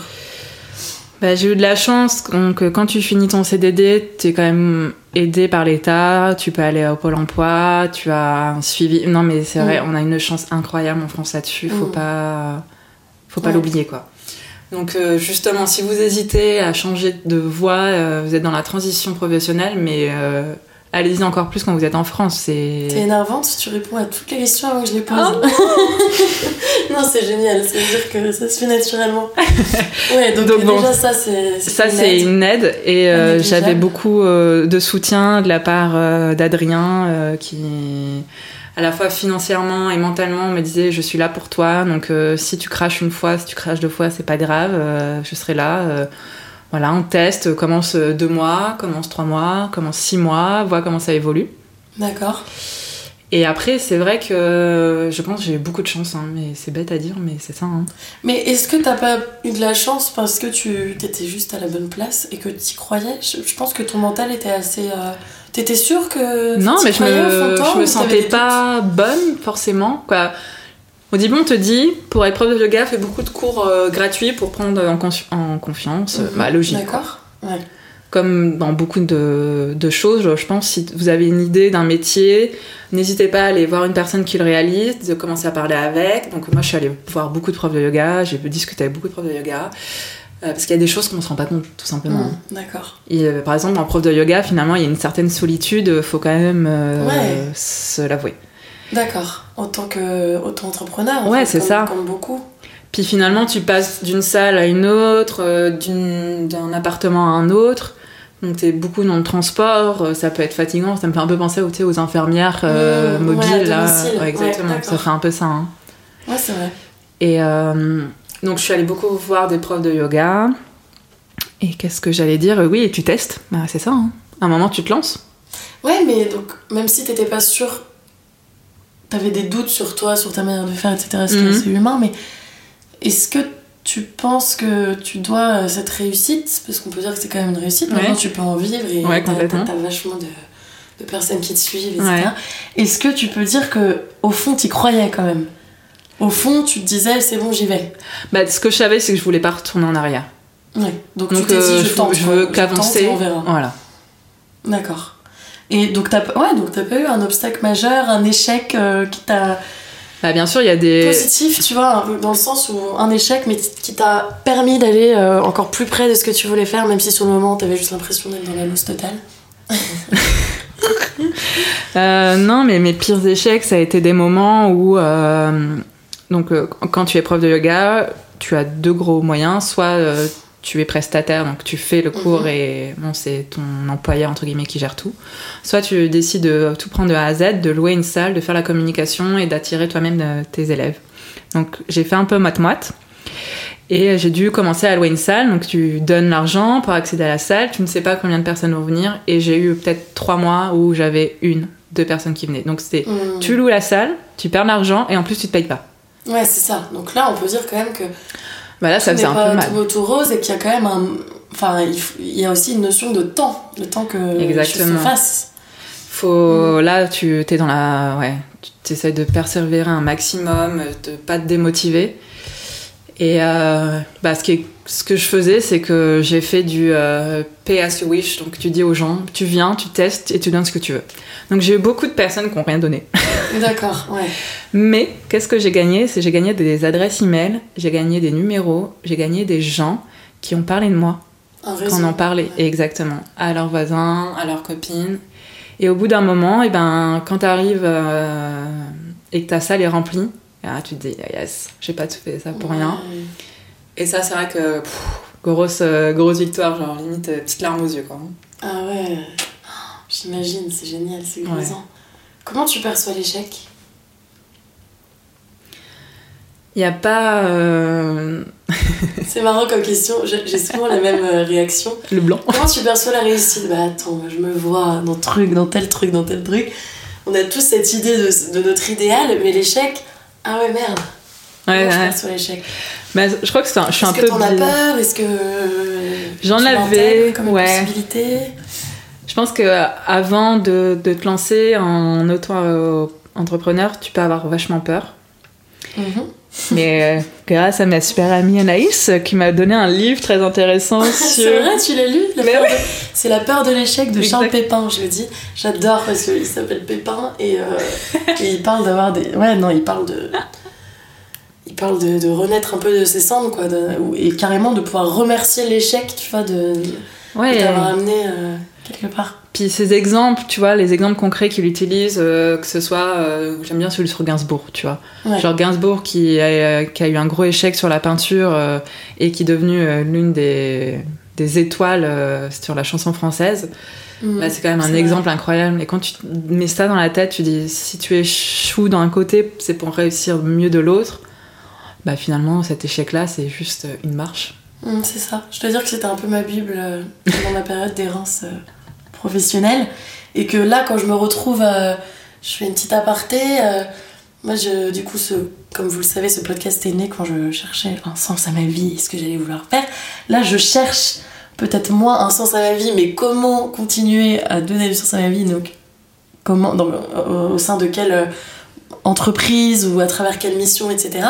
Bah, j'ai eu de la chance, donc euh, quand tu finis ton CDD, tu es quand même aidé par l'État, tu peux aller au Pôle emploi, tu as un suivi. Non, mais c'est vrai, Mm. on a une chance incroyable en France là-dessus, faut Mm. pas, faut pas Ouais. l'oublier quoi. Donc euh, justement, si vous hésitez à changer de voie, euh, vous êtes dans la transition professionnelle, mais euh, allez-y encore plus quand vous êtes en France. C'est T'es énervante, tu réponds à toutes les questions avant que je les pose. Oh non, c'est génial, c'est dire que ça se fait naturellement. Ouais, donc, Donc bon, déjà ça c'est Ça, une c'est aide. une aide. Et euh, j'avais beaucoup euh, de soutien de la part euh, d'Adrien, qui, à la fois financièrement et mentalement, me disait Je suis là pour toi. Donc, euh, si tu craches une fois, si tu craches deux fois, c'est pas grave. euh, je serai là. euh, voilà, on teste. Commence euh, deux mois, commence trois mois, commence six mois, vois comment ça évolue. D'accord. Et après, c'est vrai que je pense que j'ai eu beaucoup de chance, hein, mais c'est bête à dire, mais c'est ça. hein. Mais est-ce que t'as pas eu de la chance parce que tu t'étais juste à la bonne place et que t'y croyais? Je, je pense que ton mental était assez. euh, T'étais sûre que. Non, mais je me, je me sentais pas bonne forcément. Quoi. Au on te dit, pour être prof de yoga, fais beaucoup de cours euh, gratuits pour prendre en, confiance. Bah, logique. D'accord. Ouais. Comme dans beaucoup de, de choses, je pense, si vous avez une idée d'un métier, n'hésitez pas à aller voir une personne qui le réalise, de commencer à parler avec. Donc moi, je suis allée voir beaucoup de profs de yoga, j'ai discuté avec beaucoup de profs de yoga. euh, parce qu'il y a des choses qu'on ne se rend pas compte, tout simplement. Mhm, D'accord. Euh, par exemple, en prof de yoga, finalement, il y a une certaine solitude, faut quand même Ouais. se l'avouer. D'accord. En tant que auto-entrepreneur. en Ouais, c'est ça. Comme beaucoup. Puis finalement, tu passes d'une salle à une autre, euh, d'un appartement à un autre. Donc, t'es beaucoup dans le transport, euh, ça peut être fatigant. Ça me fait un peu penser aux, aux infirmières euh, Mmh, ouais, mobiles. à là. Ouais, exactement, Ouais, ça fait un peu ça. hein. Ouais, c'est vrai. Et euh, donc, je suis allée beaucoup voir des profs de yoga. Et qu'est-ce que j'allais dire? Oui, tu testes. Bah, c'est ça. hein. À un moment, tu te lances. Ouais, mais donc, même si t'étais pas sûre, t'avais des doutes sur toi, sur ta manière de faire, etc., ce qui Mhm. est assez humain, mais est-ce que tu penses que tu dois euh, cette réussite, parce qu'on peut dire que c'est quand même une réussite, Ouais. maintenant tu peux en vivre et Ouais, t'as- vachement de, de personnes qui te suivent, etc. Ouais. Est-ce que tu peux dire que au fond t'y croyais quand même? Au fond, tu te disais, c'est bon, j'y vais. Bah, ce que je savais, c'est que je voulais pas retourner en arrière. Ouais. Donc, Donc, tu t'es euh, dit, je tente. je veux qu'avancer. Voilà. D'accord. Et donc t'as ouais, donc pas eu un obstacle majeur, un échec euh, qui t'a bah, bien sûr, il y a des positif, tu vois, dans le sens où un échec, mais qui t'a permis d'aller euh, encore plus près de ce que tu voulais faire, même si sur le moment t'avais juste l'impression d'être dans la loose totale. euh, non, mais mes pires échecs, ça a été des moments où, euh, donc, quand tu es prof de yoga, tu as deux gros moyens. Soit tu es prestataire, donc tu fais le cours mhm. et bon, c'est ton employeur entre guillemets qui gère tout. Soit tu décides de tout prendre de A à Z, de louer une salle, de faire la communication et d'attirer toi-même euh, tes élèves. Donc j'ai fait un peu moite-moite. Et j'ai dû commencer à louer une salle, donc tu donnes l'argent pour accéder à la salle, tu ne sais pas combien de personnes vont venir, et j'ai eu peut-être trois mois où j'avais une, deux personnes qui venaient. Donc c'était, mhm. tu loues la salle, tu perds l'argent, et en plus tu te payes pas. Ouais, c'est ça. Donc là, on peut dire quand même que bah là, ça faisait un peu mal. Tout, tout rose et qu'il y a quand même un. Enfin, il, y a aussi une notion de temps, le temps que Exactement. je fasse. Faut, mm. Là, tu es dans la. Ouais, tu essaies de persévérer un maximum, de pas te démotiver. Et euh, bah, ce, qui est, ce que je faisais, c'est que j'ai fait du euh, pay as you wish. Donc tu dis aux gens, tu viens, tu testes et tu donnes ce que tu veux. Donc j'ai eu beaucoup de personnes qui n'ont rien donné. D'accord, ouais. Mais qu'est-ce que j'ai gagné? C'est j'ai gagné des adresses e-mail, j'ai gagné des numéros, j'ai gagné des gens qui ont parlé de moi. Un réseau. Qu'on en parlait, exactement. À leurs voisins, à leurs copines. Et au bout d'un moment, et eh ben, quand tu arrives euh, et que ta salle est remplie, ah, tu te dis, yes, j'ai pas tout fait ça pour rien. Et ça, c'est vrai que grosse, euh, grosse victoire, genre limite euh, petite larme aux yeux. Quoi. Ah ouais, j'imagine, c'est génial, c'est grisant. Comment tu perçois l'échec? Il n'y a pas. Euh, c'est marrant comme question, j'ai souvent la même réaction. Le blanc. Comment tu perçois la réussite? Bah attends, je me vois dans truc, dans tel truc, dans tel truc. On a tous cette idée de, de notre idéal, mais l'échec, ah ouais, merde. Ouais, ouais. sur l'échec. Mais je crois que c'est un, je suis un peu. Est-ce que t'en as peur? Est-ce que. J'en avais. Comme ouais. possibilité? Je pense que avant de, de te lancer en auto-entrepreneur, tu peux avoir vachement peur. Mm Mais euh, grâce à ma super amie Anaïs, qui m'a donné un livre très intéressant sur. c'est vrai, tu l'as lu C'est La peur de l'échec de Charles Pépin, je le dis. J'adore parce qu'il s'appelle Pépin et, euh, et il parle d'avoir des. Ouais, non, il parle de. Il parle de, de renaître un peu de ses cendres, quoi. et carrément de pouvoir remercier l'échec, tu vois, de. Ouais. D'avoir amené euh, quelque part. Puis ces exemples, tu vois, les exemples concrets qu'il utilise, euh, que ce soit, euh, j'aime bien celui sur Gainsbourg, tu vois. Genre Gainsbourg qui a, euh, qui a, eu un gros échec sur la peinture et qui est devenu l'une des, des, étoiles sur la chanson française. Mhm. Bah, c'est quand même un exemple incroyable. Et quand tu mets ça dans la tête, tu dis, si tu échoues d'un côté, c'est pour réussir mieux de l'autre. Bah finalement, cet échec-là, c'est juste une marche. Mm, c'est ça. Je dois dire que c'était un peu ma Bible dans ma période d'errance professionnelle. Et que là, quand je me retrouve, euh, je fais une petite aparté. Euh, moi, je, du coup, ce, comme vous le savez, ce podcast est né quand je cherchais un sens à ma vie ce que j'allais vouloir faire. Là, je cherche peut-être moins un sens à ma vie, mais comment continuer à donner du sens à ma vie. Donc, comment, au, sein de quelle euh, entreprise ou à travers quelle mission, etc.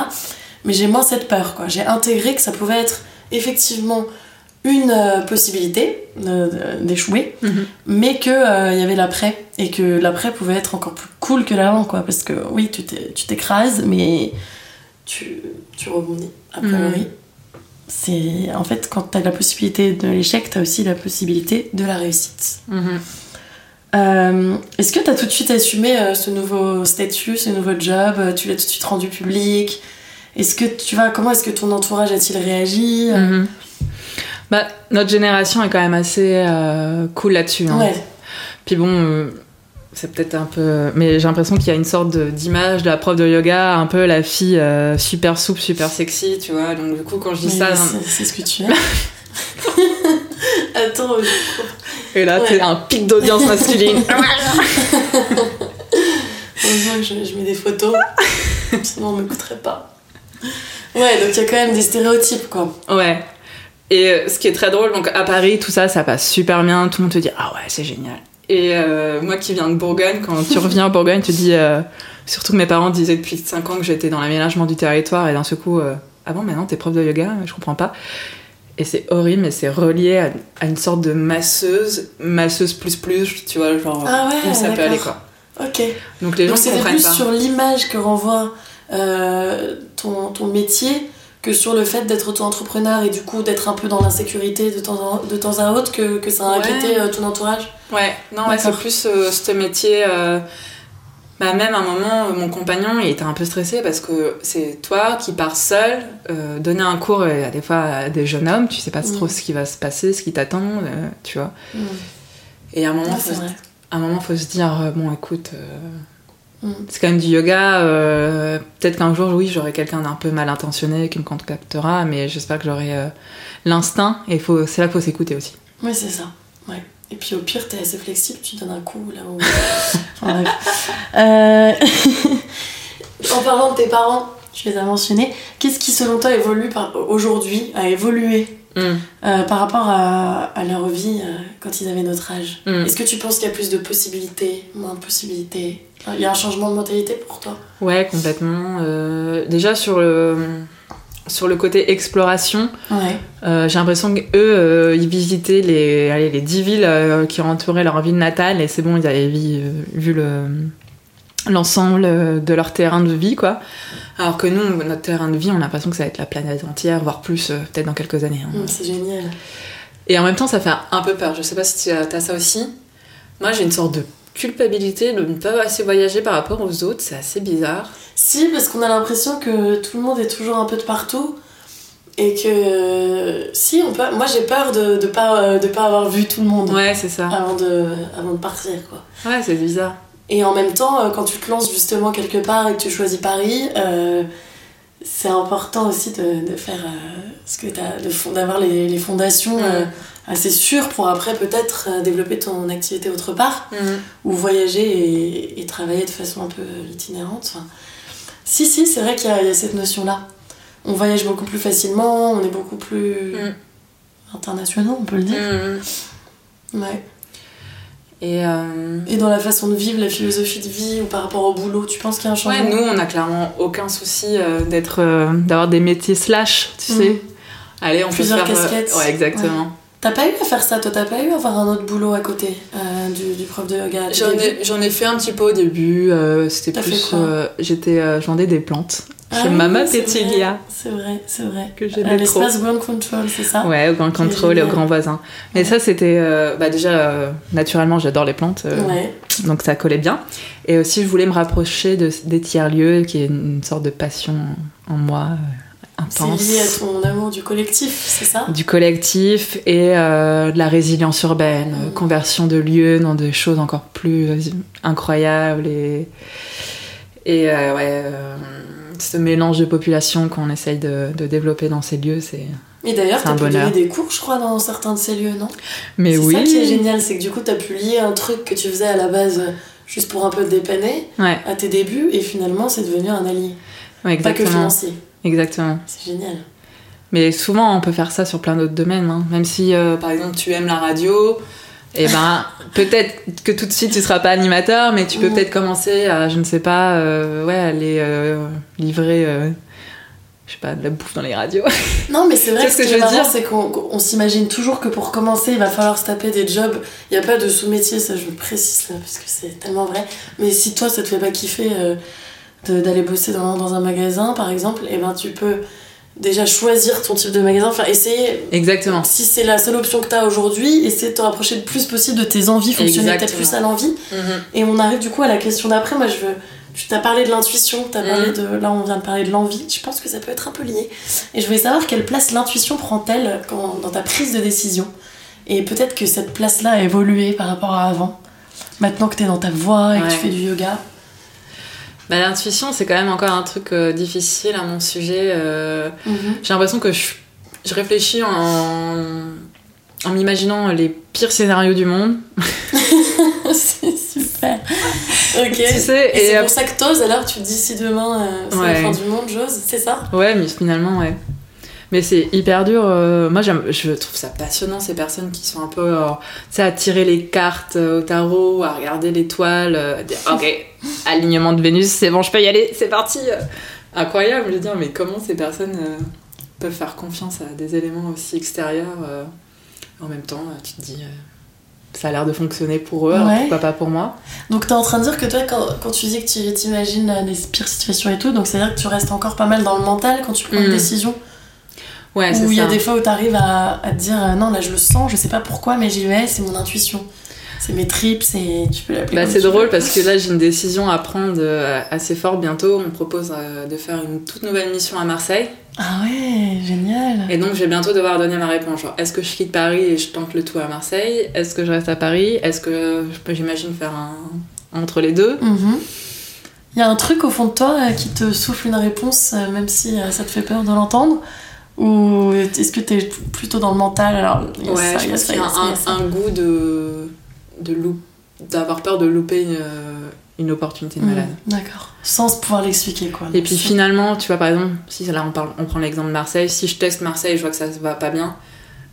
Mais j'ai moins cette peur, quoi. J'ai intégré que ça pouvait être effectivement une euh, possibilité d'échouer, mhm. mais qu'il euh, il y avait l'après, et que l'après pouvait être encore plus cool que l'avant, quoi. Parce que oui, tu t'écrases, mais tu, tu rebondis, a priori. Mhm. C'est en fait quand tu as la possibilité de l'échec, tu as aussi la possibilité de la réussite. Mhm. Euh, est-ce que tu as tout de suite assumé ce nouveau statut, ce nouveau job Tu l'as tout de suite rendu public? Est-ce que tu vois comment est-ce que ton entourage a-t-il réagi? Bah, notre génération est quand même assez euh, cool là-dessus. Hein. Puis bon, euh, c'est peut-être un peu. Mais j'ai l'impression qu'il y a une sorte d'image de, la prof de yoga, un peu la fille euh, super souple, super sexy, tu vois. Donc du coup, quand je dis ça. C'est ce que tu es. Attends. Et là, ouais. t'es un pic d'audience masculine. Heureusement que je, je, mets des photos, sinon on m'écouterait pas. Ouais, donc il y a quand même des stéréotypes, quoi. Ouais. Et euh, ce qui est très drôle, donc à Paris, tout ça, ça passe super bien. Tout le monde te dit Ah ouais, c'est génial. Et euh, moi qui viens de Bourgogne, quand tu reviens à Bourgogne, tu dis. Euh, surtout que mes parents disaient depuis 5 ans que j'étais dans l'aménagement du territoire et d'un seul coup, ah bon, maintenant t'es prof de yoga Je comprends pas. Et c'est horrible, mais c'est relié à, à une sorte de masseuse, masseuse plus plus, tu vois, genre Ah ouais, où ça peut aller quoi. Ok. Donc les gens comprennent plus pas. sur l'image que renvoie euh, ton, ton métier que sur le fait d'être auto-entrepreneur et du coup d'être un peu dans l'insécurité de temps, en- de temps à autre que, que ça a inquiété euh, ton entourage. Ouais, non, ouais, c'est plus euh, ce métier. euh, bah, même à un moment, mon compagnon, il était un peu stressé parce que c'est toi qui pars seul, euh, donner un cours euh, des fois à des jeunes hommes, tu sais pas trop Mm. ce qui va se passer, ce qui t'attend, tu vois. Mm. Et à un moment, Ah, faut, se- à un moment, faut se dire, bon, écoute. C'est quand même du yoga. euh, Peut-être qu'un jour, oui, j'aurai quelqu'un d'un peu mal intentionné qui me contactera, mais j'espère que j'aurai euh, l'instinct. Et faut- c'est là qu'il faut s'écouter aussi. Oui, c'est ça. Ouais. Et puis au pire, t'es assez flexible, tu donnes un coup là où. Enfin. Euh, en parlant de tes parents, tu les as mentionnés, qu'est-ce qui selon toi évolue par... aujourd'hui, a évolué Mm. euh, par rapport à, à leur vie euh, quand ils avaient notre âge Mm. Est-ce que tu penses qu'il y a plus de possibilités, moins de possibilités Il y a un changement de mentalité pour toi? Ouais, complètement. Euh, déjà sur le sur le côté exploration, Ouais. euh, j'ai l'impression qu'eux, euh, ils visitaient les, allez, les 10 villes euh, qui entouraient leur ville natale et c'est bon, ils avaient vu, vu le l'ensemble euh, de leur terrain de vie, quoi. Alors que nous, notre terrain de vie, on a l'impression que ça va être la planète entière, voire plus, euh, peut-être dans quelques années. hein. Mm, c'est génial. Et en même temps, ça fait un peu peur. Je sais pas si tu as ça aussi. Moi, j'ai une sorte de culpabilité de ne pas assez voyager par rapport aux autres. C'est assez bizarre. Si, parce qu'on a l'impression que tout le monde est toujours un peu de partout. Et que si, on peut... moi j'ai peur de ne pas, euh, de pas avoir vu tout le monde Ouais, c'est ça. avant, de, avant de partir. Quoi. Ouais, c'est bizarre. Et en même temps, euh, quand tu te lances justement quelque part et que tu choisis Paris, euh, c'est important aussi de, de faire euh, ce que t'as, d'avoir les, les fondations Mm. euh, assez sûres pour après peut-être développer ton activité autre part Mm. ou voyager et, et travailler de façon un peu itinérante. Enfin, si, si, c'est vrai qu'il y a, il y a cette notion-là. On voyage beaucoup plus facilement, on est beaucoup plus Mm. internationaux, on peut le dire. Mm. Ouais. Et euh, Et dans la façon de vivre, la philosophie de vie ou par rapport au boulot, tu penses qu'il y a un changement? ouais, nous, on a clairement aucun souci euh, d'être, euh, d'avoir des métiers slash, tu Mm. sais. Allez, on Plusieurs peut faire. casquettes. ouais, exactement. T'as pas eu à faire ça, toi T'as pas eu à avoir un autre boulot à côté du, du prof de yoga J'en ai, j'en ai fait un petit peu au début. c'était plus. j'étais, je vendais des plantes chez oui, Mama c'est Petilia. vrai, C'est vrai, c'est vrai. Que j'aimais trop. l'espace Ground Control, c'est ça? Ouais, au grand contrôle et au grand voisin. Mais Ouais. ça, c'était. euh, bah, déjà, euh, naturellement, j'adore les plantes. euh, Ouais. Donc ça collait bien. Et aussi, je voulais me rapprocher de, des tiers-lieux, qui est une, sorte de passion en moi euh, C'est intense. lié à ton amour du collectif, c'est ça? Du collectif et de la résilience urbaine, conversion de lieux dans des choses encore plus incroyables et, et ouais, ce mélange de population qu'on essaye de, de développer dans ces lieux, c'est. Et d'ailleurs, C'est t'as un pu donner des cours, je crois, dans certains de ces lieux, non? Mais C'est oui. ça qui est génial, c'est que du coup, t'as pu lier un truc que tu faisais à la base juste pour un peu te dépanner Ouais, à tes débuts, et finalement, c'est devenu un allié. ouais, Pas que exactement. financier. Exactement. C'est génial. Mais souvent, on peut faire ça sur plein d'autres domaines. hein. Même si, euh, par exemple, tu aimes la radio, et ben, peut-être que tout de suite, tu seras pas animateur, mais tu peux peut-être commencer à, je ne sais pas, euh, ouais, aller euh, livrer, euh, je sais pas, de la bouffe dans les radios. Non, mais c'est vrai que ce que je veux dire c'est qu'on on s'imagine toujours que pour commencer, il va falloir se taper des jobs. Il n'y a pas de sous-métier, ça je le précise là, parce que c'est tellement vrai. Mais si toi, ça te fait pas kiffer euh, d'aller bosser dans, dans un magasin, par exemple, et ben tu peux déjà choisir ton type de magasin, enfin essayer. Exactement. Si c'est la seule option que tu as aujourd'hui, essayer de te rapprocher le plus possible de tes envies, fonctionner peut-être plus à l'envie. Et on arrive du coup à la question d'après. Moi, je veux. Tu t'as parlé de l'intuition, t'as parlé Mhm. de. Là, on vient de parler de l'envie. Je pense que ça peut être un peu lié. Et je voulais savoir quelle place l'intuition prend-elle dans ta prise de décision? Et peut-être que cette place-là a évolué par rapport à avant. Maintenant que t'es dans ta voie et que tu fais du yoga. Bah, L'intuition, c'est quand même encore un truc euh, difficile à mon sujet. euh, J'ai l'impression que je, je réfléchis en, en m'imaginant les pires scénarios du monde. c'est super. Ok. Tu sais, et et c'est pour ça que t'oses, alors tu te dis si demain euh, c'est la fin du monde, j'ose, c'est ça? Ouais, mais finalement, ouais. Mais c'est hyper dur. euh, Moi, j'aime- je trouve ça passionnant, ces personnes qui sont un peu, euh, tu sais, à tirer les cartes euh, au tarot, à regarder l'étoile, à dire, ok, alignement de Vénus, c'est bon, je peux y aller, c'est parti. Incroyable, je veux dire, mais comment ces personnes euh, peuvent faire confiance à des éléments aussi extérieurs. euh, en même temps, tu te dis, euh, ça a l'air de fonctionner pour eux, alors pourquoi pas pour moi Donc t'es en train de dire que toi, quand, quand tu dis que tu t'imagines les pires situations et tout, donc c'est-à-dire que tu restes encore pas mal dans le mental quand tu prends une Mm. décision Ouais, c'est Ou il y a ça. des fois où t'arrives à, à te dire euh, non, là je le sens, je sais pas pourquoi, mais j'y vais, c'est mon intuition. C'est mes tripes, c'est. Tu peux l'appeler. Bah, c'est drôle parce que là j'ai une décision à prendre euh, assez forte bientôt. On me propose euh, de faire une toute nouvelle mission à Marseille. Ah ouais, génial. Et donc je vais bientôt devoir donner ma réponse. Genre, est-ce que je quitte Paris et je tente le tout à Marseille? Est-ce que je reste à Paris? Est-ce que je peux, j'imagine, faire un entre les deux? Mhm. Il y a un truc au fond de toi qui te souffle une réponse, même si ça te fait peur de l'entendre Ou est-ce que t'es plutôt dans le mental? Alors y a Ouais, ça, je y a pense qu'il y a y un, un goût de, de d'avoir peur de louper une, euh, une opportunité de Mhm, malade. D'accord. Sans pouvoir l'expliquer quoi. Et puis finalement, tu vois, par exemple, si là on, parle, on prend l'exemple de Marseille, si je teste Marseille et je vois que ça va pas bien,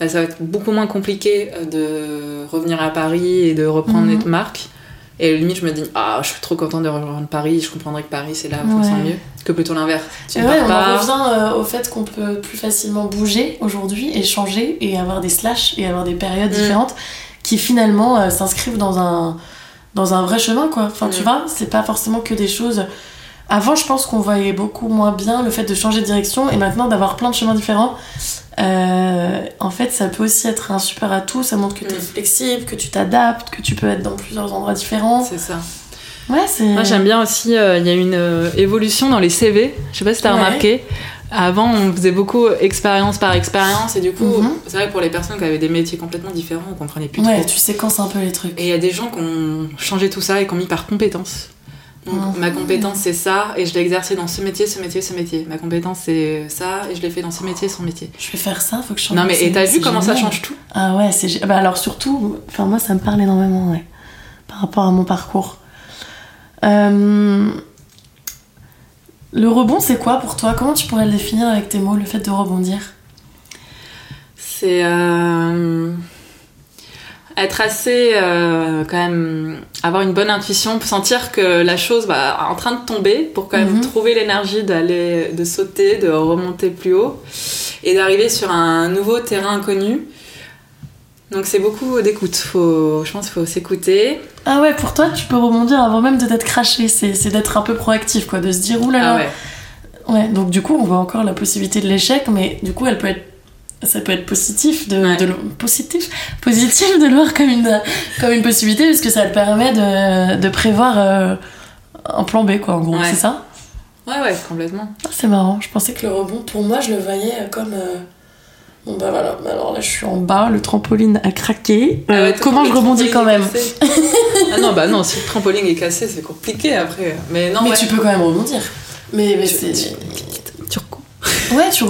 bah, ça va être beaucoup moins compliqué euh, de revenir à Paris et de reprendre Mhm. les marques. Et limite, je me dis, ah, je suis trop contente de rejoindre Paris, je comprendrais que Paris c'est là où Ouais. mieux, que plutôt l'inverse. Ne ouais, on en revient euh, au fait qu'on peut plus facilement bouger aujourd'hui et changer et avoir des slash et avoir des périodes Mm. différentes qui finalement euh, s'inscrivent dans un, dans un vrai chemin quoi. Enfin, tu Mm. vois, c'est pas forcément que des choses. Avant, je pense qu'on voyait beaucoup moins bien le fait de changer de direction et maintenant d'avoir plein de chemins différents. euh, en fait, ça peut aussi être un super atout. Ça montre que tu es Mm. flexible, que tu t'adaptes, que tu peux être dans plusieurs endroits différents. C'est ça. Ouais, c'est. Moi j'aime bien aussi, euh, il y a une euh, évolution dans les CV, je sais pas si t'as Ouais. remarqué. Avant on faisait beaucoup expérience par expérience et du coup, Mhm. c'est vrai que pour les personnes qui avaient des métiers complètement différents, on comprenait plus Ouais, trop. tu séquences un peu les trucs. Et il y a des gens qui ont changé tout ça et qui ont mis par compétence. Donc Mhm. ma compétence c'est ça et je l'ai exercé dans ce métier, ce métier, ce métier. Ma compétence c'est ça et je l'ai fait dans ce métier, son métier. Je vais faire ça, faut que je change. Non mais et t'as vu comment ça change tout Ah ouais, c'est bah alors surtout, enfin moi ça me parle énormément, ouais, par rapport à mon parcours. Euh, Le rebond, c'est quoi pour toi? Comment tu pourrais le définir avec tes mots, le fait de rebondir? C'est euh, être assez euh, quand même avoir une bonne intuition, sentir que la chose va en train de tomber pour quand même Mhm. trouver l'énergie d'aller de sauter, de remonter plus haut et d'arriver sur un nouveau terrain inconnu. Donc c'est beaucoup d'écoute. Faut, je pense qu'il faut s'écouter. Ah ouais, pour toi, tu peux rebondir avant même de t'être craché. C'est c'est d'être un peu proactif, quoi, de se dire oulala. Ah ouais. Ouais, donc du coup, on voit encore la possibilité de l'échec, mais du coup, elle peut être, ça peut être positif de, Ouais. de le- positif, positif de le voir comme une, comme une possibilité, parce que ça te permet de, de prévoir euh, un plan B, quoi, en gros, Ouais. c'est ça? Ouais ouais complètement. Ah, C'est marrant. Je pensais que le rebond, pour moi, je le voyais comme. euh, Bon bah voilà, alors là je suis en bas, le trampoline a craqué. Ah Euh, ouais, comment je rebondis quand même? Ah non bah non si le trampoline est cassé c'est compliqué après. Mais non Mais ouais. tu peux quand même rebondir. Mais, mais c'est. Ouais, tu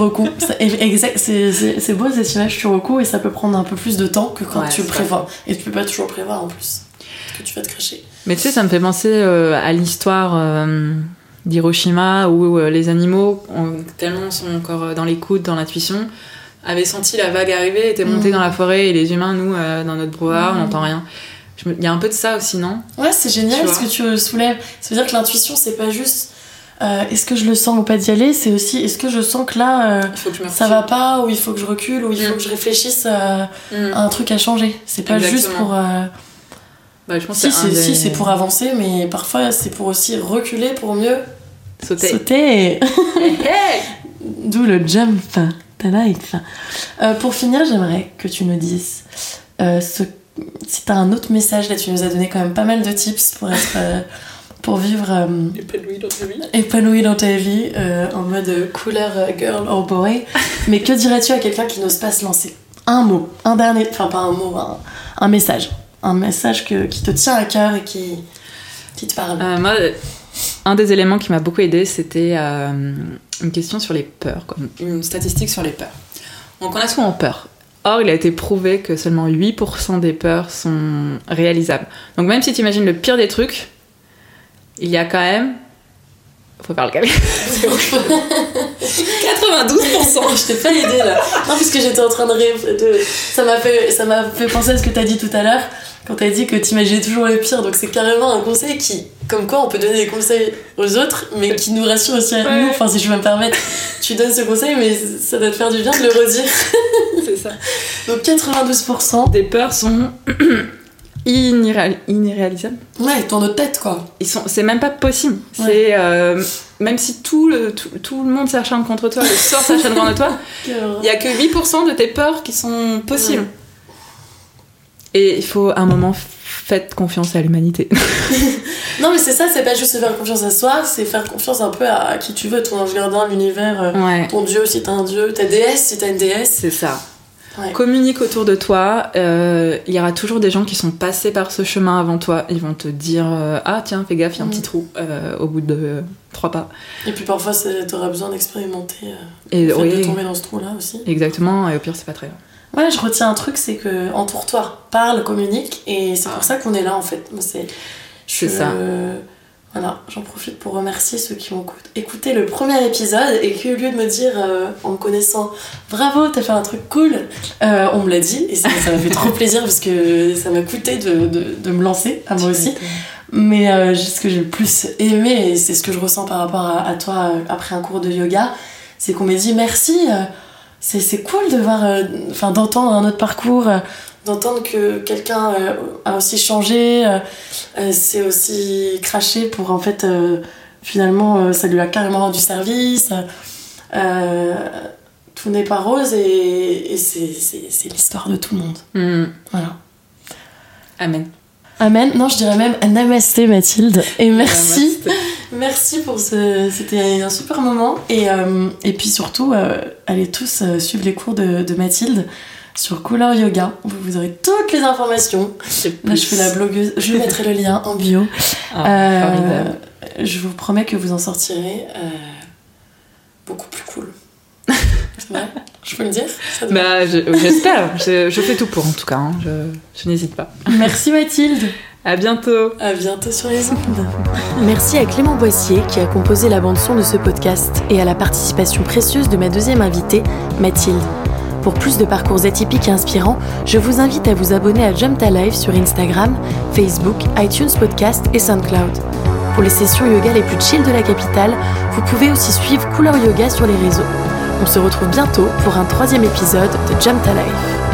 exact, c'est beau cette image, tu recoues et ça peut prendre un peu plus de temps que quand Ouais, tu le prévois. Et tu peux pas toujours prévoir en plus. Que tu vas te cracher. Mais tu sais, ça me fait penser euh, à l'histoire euh, d'Hiroshima où euh, les animaux, ont- tellement sont encore dans l'écoute, dans l'intuition, avaient senti la vague arriver, étaient montés Mm. dans la forêt et les humains, nous, dans notre brouhaha, Mm. on n'entend rien. Me- Il y a un peu de ça aussi, non? Ouais, c'est génial Tu ce que tu soulèves. Ça veut dire que l'intuition, c'est pas juste euh, est-ce que je le sens ou pas d'y aller, c'est aussi est-ce que je sens que là euh, que ça va pas, ou il faut que je recule, ou il faut Mm. que je réfléchisse euh, Mm. à un truc à changer? C'est pas juste pour. euh, Bah, je pense Si, que c'est des- si, c'est pour avancer, mais parfois c'est pour aussi reculer pour mieux sauter. D'où le jump, ta life. Pour finir, j'aimerais que tu nous dises ce... si t'as un autre message. Là, tu nous as donné quand même pas mal de tips pour être, pour vivre euh, Épanoui dans ta vie. épanoui dans ta vie euh, en mode couleur euh, girl or boy. Mais que dirais-tu à quelqu'un qui n'ose pas se lancer? Un mot, un dernier, enfin pas un mot, un, un message, un message que, qui te tient à cœur et qui, qui te parle. Euh, moi, un des éléments qui m'a beaucoup aidé, c'était euh, une question sur les peurs, quoi. une statistique sur les peurs. Donc on a souvent peur. Or, il a été prouvé que seulement 8% des peurs sont réalisables. Donc même si tu imagines le pire des trucs, il y a quand même... Faut faire le calcul. 92% Je t'ai pas aidé là. Non, puisque j'étais en train de rêver. De... Ça m'a fait, ça m'a fait penser à ce que t'as dit tout à l'heure quand t'as dit que t'imaginais toujours le pire. Donc c'est carrément un conseil qui comme quoi on peut donner des conseils aux autres, mais qui nous rassurent aussi à nous. Enfin, si je peux me permettre, tu donnes ce conseil, mais ça doit te faire du bien de le redire. C'est ça. Donc 92% des peurs sont irréalisables. Ouais, dans notre tête, quoi. Ils sont, c'est même pas possible. C'est euh, même si tout le, tout, le monde s'acharne contre toi, le sort s'acharne contre toi, il y a que 8% de tes peurs qui sont possibles. Et il faut un moment faites confiance à l'humanité. non, mais c'est ça, c'est pas juste faire confiance à soi, c'est faire confiance un peu à, qui tu veux, ton ange gardien, l'univers, euh, ton dieu si t'as un dieu, ta déesse si t'as une déesse. C'est ça. Communique autour de toi. Euh, il y aura toujours des gens qui sont passés par ce chemin avant toi. Ils vont te dire euh, Ah, tiens, fais gaffe, il y a un petit mm. trou au bout de trois pas. Et puis parfois, t'auras besoin d'expérimenter et de tomber dans ce trou-là aussi. Exactement, et au pire, c'est pas très grave. Ouais, je retiens un truc, c'est que entoure-toi, parle, communique, et c'est pour ça qu'on est là en fait. C'est ça. Voilà, j'en profite pour remercier ceux qui ont écouté le premier épisode et qui, au lieu de me dire euh, en me connaissant bravo, t'as fait un truc cool, euh, on me l'a dit et ça m'a fait trop plaisir parce que ça m'a coûté de, de, de, me lancer à moi aussi. Mais euh, ce que j'ai le plus aimé, et c'est ce que je ressens par rapport à, à toi après un cours de yoga, c'est qu'on m'a dit merci c'est cool de voir, euh, enfin d'entendre un autre parcours, euh, d'entendre que quelqu'un euh, a aussi changé, c'est aussi craché pour en fait finalement ça lui a carrément rendu service. tout n'est pas rose et, c'est l'histoire de tout le monde. Hmm. Voilà. Amen. Amen. Non, je dirais même Namasté Mathilde. Et merci. Merci pour ce. C'était un super moment. Et, euh, et puis surtout, euh, allez tous euh, suivre les cours de, de, Mathilde sur Couleur Yoga. Vous, vous aurez toutes les informations. Là, je fais la blogueuse. Je mettrai le lien en bio. Ah, je vous promets que vous en sortirez beaucoup plus cool. Ouais, je peux le dire bah, J'espère. Je, je, fais tout pour en tout cas. Hein. Je, je n'hésite pas. Merci Mathilde. À bientôt. À bientôt sur les ondes. Merci à Clément Boissier qui a composé la bande son de ce podcast et à la participation précieuse de ma deuxième invitée, Mathilde. Pour plus de parcours atypiques et inspirants, je vous invite à vous abonner à Jump Live sur Instagram, Facebook, iTunes Podcast et SoundCloud. Pour les sessions yoga les plus chill de la capitale, vous pouvez aussi suivre Couleur Yoga sur les réseaux. On se retrouve bientôt pour un troisième épisode de Jump Life.